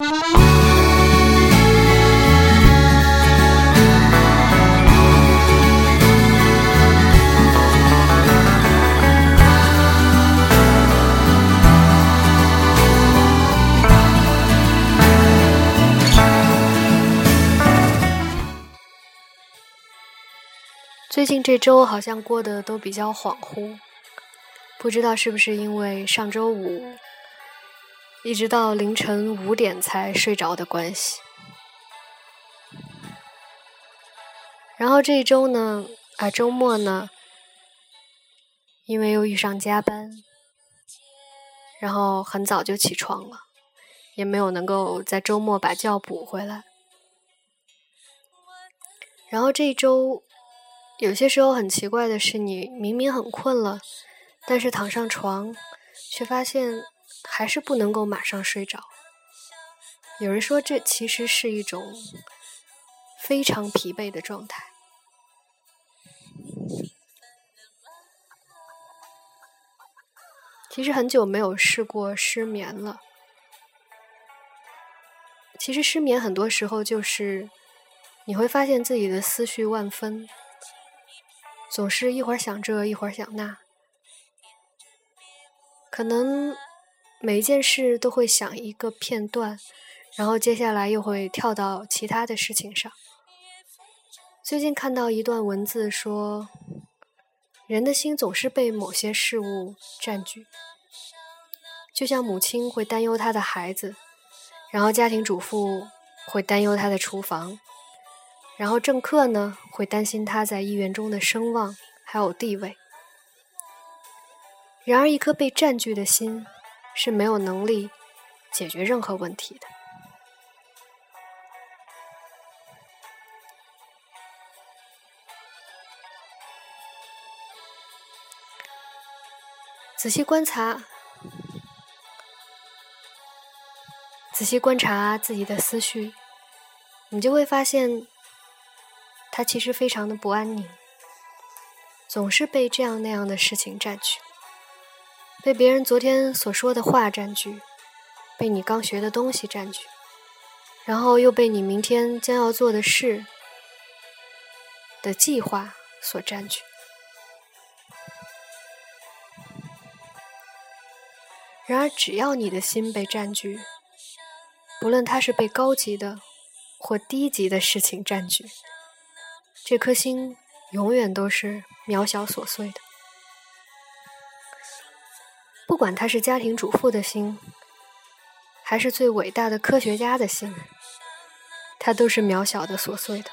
最近这周好像过得都比较恍惚，不知道是不是因为上周五一直到凌晨五点才睡着的关系。然后这一周呢，啊周末呢，因为又遇上加班，然后很早就起床了，也没有能够在周末把觉补回来。然后这一周。有些时候很奇怪的是，你明明很困了，但是躺上床，却发现还是不能够马上睡着。有人说，这其实是一种非常疲惫的状态。其实很久没有试过失眠了。其实失眠很多时候就是你会发现自己的思绪万分。总是一会儿想这，一会儿想那，可能每一件事都会想一个片段，然后接下来又会跳到其他的事情上。最近看到一段文字说，人的心总是被某些事物占据，就像母亲会担忧她的孩子，然后家庭主妇会担忧她的厨房。然后政客呢，会担心他在议员中的声望还有地位。然而，一颗被占据的心是没有能力解决任何问题的。仔细观察，仔细观察自己的思绪，你就会发现。他其实非常的不安宁，总是被这样那样的事情占据，被别人昨天所说的话占据，被你刚学的东西占据，然后又被你明天将要做的事的计划所占据。然而，只要你的心被占据，不论它是被高级的或低级的事情占据。这颗心永远都是渺小琐碎的，不管他是家庭主妇的心，还是最伟大的科学家的心，他都是渺小的、琐碎的。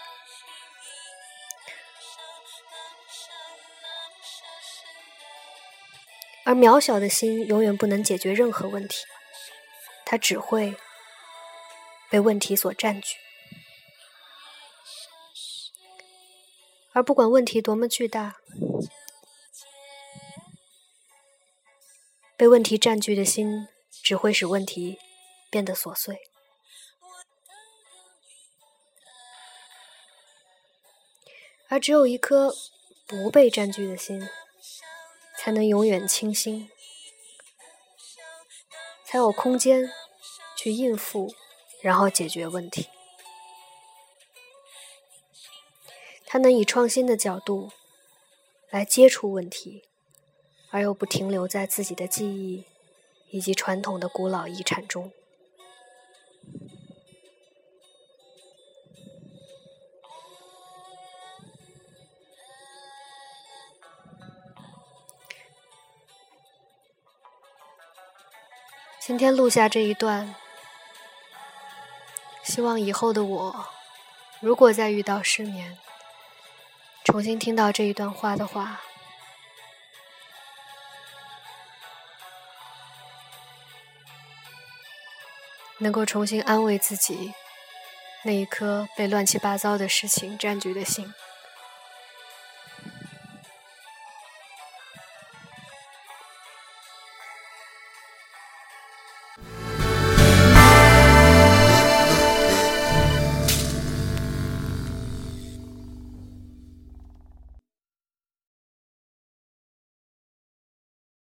而渺小的心永远不能解决任何问题，它只会被问题所占据。而不管问题多么巨大，被问题占据的心只会使问题变得琐碎。而只有一颗不被占据的心，才能永远清新，才有空间去应付，然后解决问题。他能以创新的角度来接触问题，而又不停留在自己的记忆以及传统的古老遗产中。今天录下这一段，希望以后的我，如果再遇到失眠。重新听到这一段话的话，能够重新安慰自己那一颗被乱七八糟的事情占据的心。